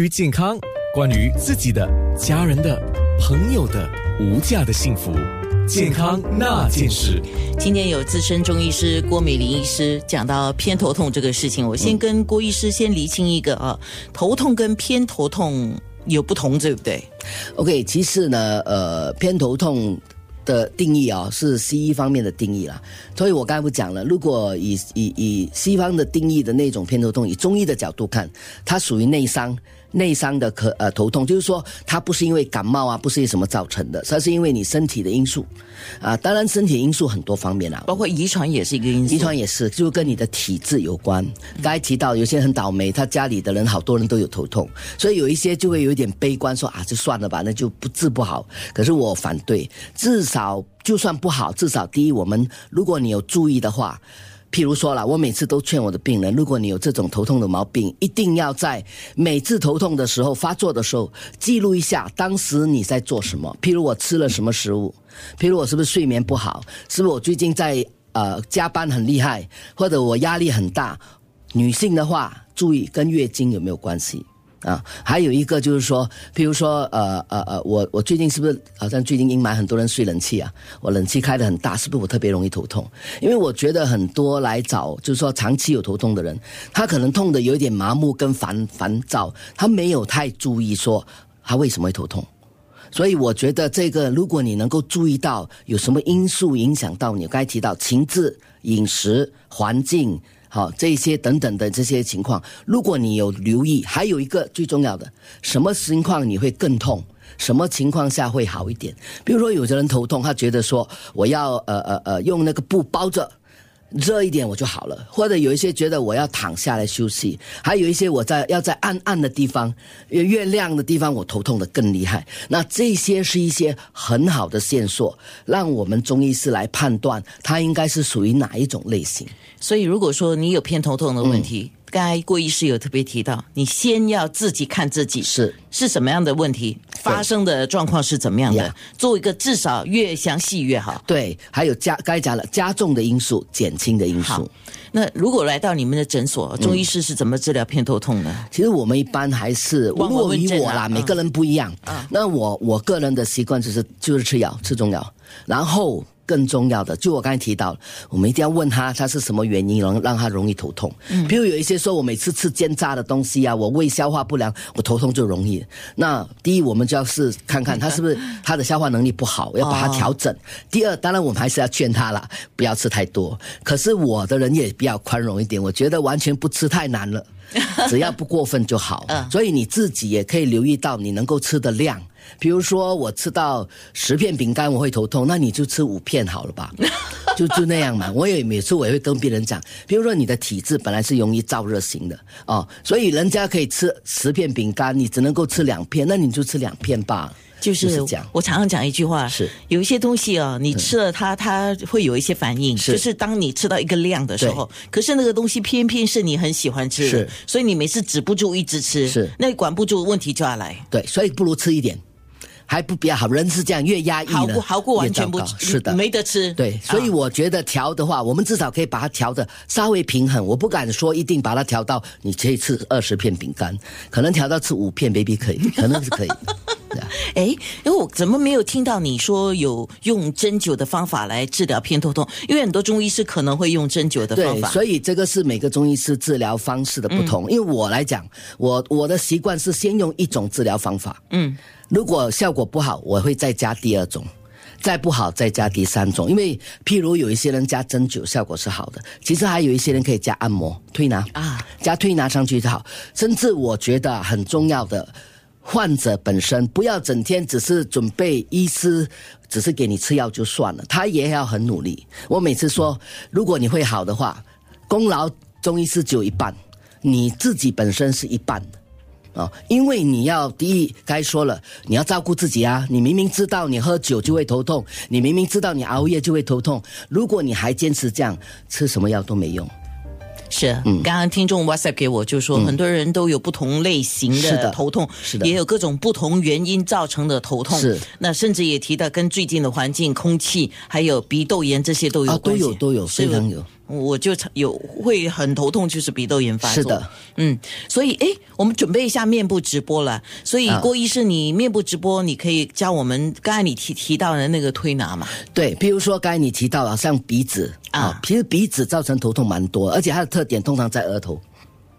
于健康，关于自己的、家人的、朋友的无价的幸福，健康那件事。今天有资深中医师郭美玲医师讲到偏头痛这个事情，我先跟郭医师先厘清一个啊，头痛跟偏头痛有不同，对不对？OK，其次呢，呃，偏头痛的定义啊、是西医方面的定义啦。所以我刚才不讲了，如果以以以西方的定义的那种偏头痛，以中医的角度看，它属于内伤。内伤的可呃头痛，就是说它不是因为感冒啊，不是因为什么造成的，它是因为你身体的因素，啊，当然身体因素很多方面啦，包括遗传也是一个因素。遗传也是，就跟你的体质有关。刚才提到有些人很倒霉，他家里的人好多人都有头痛，所以有一些就会有一点悲观，说啊，就算了吧，那就不治不好。可是我反对，至少就算不好，至少第一，我们如果你有注意的话。譬如说了，我每次都劝我的病人，如果你有这种头痛的毛病，一定要在每次头痛的时候发作的时候记录一下当时你在做什么。譬如我吃了什么食物，譬如我是不是睡眠不好，是不是我最近在呃加班很厉害，或者我压力很大。女性的话，注意跟月经有没有关系。啊，还有一个就是说，譬如说，呃呃呃，我我最近是不是好像最近阴霾，很多人睡冷气啊？我冷气开的很大，是不是我特别容易头痛？因为我觉得很多来找，就是说长期有头痛的人，他可能痛的有一点麻木跟烦烦躁，他没有太注意说他为什么会头痛。所以我觉得这个，如果你能够注意到有什么因素影响到你，刚才提到情志、饮食、环境。好，这些等等的这些情况，如果你有留意，还有一个最重要的，什么情况你会更痛？什么情况下会好一点？比如说，有的人头痛，他觉得说我要呃呃呃用那个布包着。热一点我就好了，或者有一些觉得我要躺下来休息，还有一些我在要在暗暗的地方、越越亮的地方，我头痛的更厉害。那这些是一些很好的线索，让我们中医师来判断它应该是属于哪一种类型。所以如果说你有偏头痛的问题，刚才郭医师有特别提到，你先要自己看自己是是什么样的问题，发生的状况是怎么样的做一个至少越详细越好。对，还有加该讲了加重的因素、减轻的因素。，那如果来到你们的诊所，中医师是怎么治疗偏头痛呢？其实我们一般还是，如果问诊啊以我啦，嗯每个人不一样。那我我个人的习惯就是就是吃药，吃中药，然后。更重要的，就我刚才提到，我们一定要问他他是什么原因能让他容易头痛。嗯，比如有一些说我每次吃煎炸的东西啊，我胃消化不良，我头痛就容易。那第一，我们就要是看看他是不是他的消化能力不好，要把它调整。第二，当然我们还是要劝他啦，不要吃太多。可是我的人也比较宽容一点，我觉得完全不吃太难了。只要不过分就好。所以你自己也可以留意到你能够吃的量。比如说我吃到十片饼干我会头痛，那你就吃五片好了吧，就就那样嘛。我也每次我也会跟别人讲，比如说你的体质本来是容易燥热型的哦，所以人家可以吃十片饼干，你只能够吃两片，那你就吃两片吧。就是就是这样我常常讲一句话，是有一些东西啊，你吃了它，它会有一些反应，是就是当你吃到一个量的时候，可是那个东西偏偏是你很喜欢吃的是，所以你每次止不住一直吃，是那管不住问题就要来。对，所以不如吃一点，还不比较好。人是这样，越压抑呢好过好过完全不是的，没得吃。对，所以啊我觉得调的话，我们至少可以把它调的稍微平衡。我不敢说一定把它调到你可以吃二十片饼干，可能调到吃五片 baby 可以，可能是可以。哎，因为我怎么没有听到你说有用针灸的方法来治疗偏头痛？因为很多中医师可能会用针灸的方对，法。所以这个是每个中医师治疗方式的不同。因为我来讲，我我的习惯是先用一种治疗方法，嗯，如果效果不好，我会再加第二种。再不好，再加第三种，因为譬如有一些人加针灸效果是好的，其实还有一些人可以加按摩、推拿啊，加推拿上去就好。甚至我觉得很重要的，患者本身不要整天只是准备医师只是给你吃药就算了，他也要很努力。我每次说，如果你会好的话，功劳中医师只有一半，你自己本身是一半的。啊、因为你要第一，该说了，你要照顾自己啊。你明明知道你喝酒就会头痛，你明明知道你熬夜就会头痛，如果你还坚持这样，吃什么药都没用。是，刚刚听众 WhatsApp 给我就说，很多人都有不同类型的的头痛，是的也有各种不同原因造成的头痛。是，那甚至也提到跟最近的环境、空气，还有鼻窦炎这些都有啊，都关系。有都有，是非常有。我就常有会很头痛，就是鼻窦炎发作。是的，嗯，所以哎，我们准备一下面部直播了。所以啊郭医师，你面部直播，你可以教我们刚才你提提到的那个推拿嘛？对，比如说刚才你提到了像鼻子啊啊，其实鼻子造成头痛蛮多，而且它的特点通常在额头。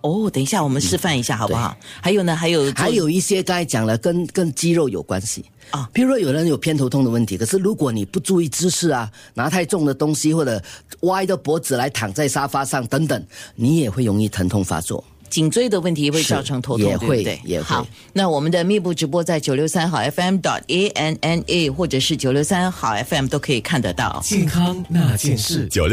哦，等一下我们示范一下好不好？还有呢，还有还有一些刚才讲了跟跟肌肉有关系啊譬如说有人有偏头痛的问题，可是如果你不注意姿势啊，拿太重的东西或者歪着脖子来躺在沙发上等等，你也会容易疼痛发作。颈椎的问题会造成头痛，也会对不对？也会好，那我们的密布直播在九六三好 FM dot a n n a 或者是九六三好 FM 都可以看得到。健康那件事。九六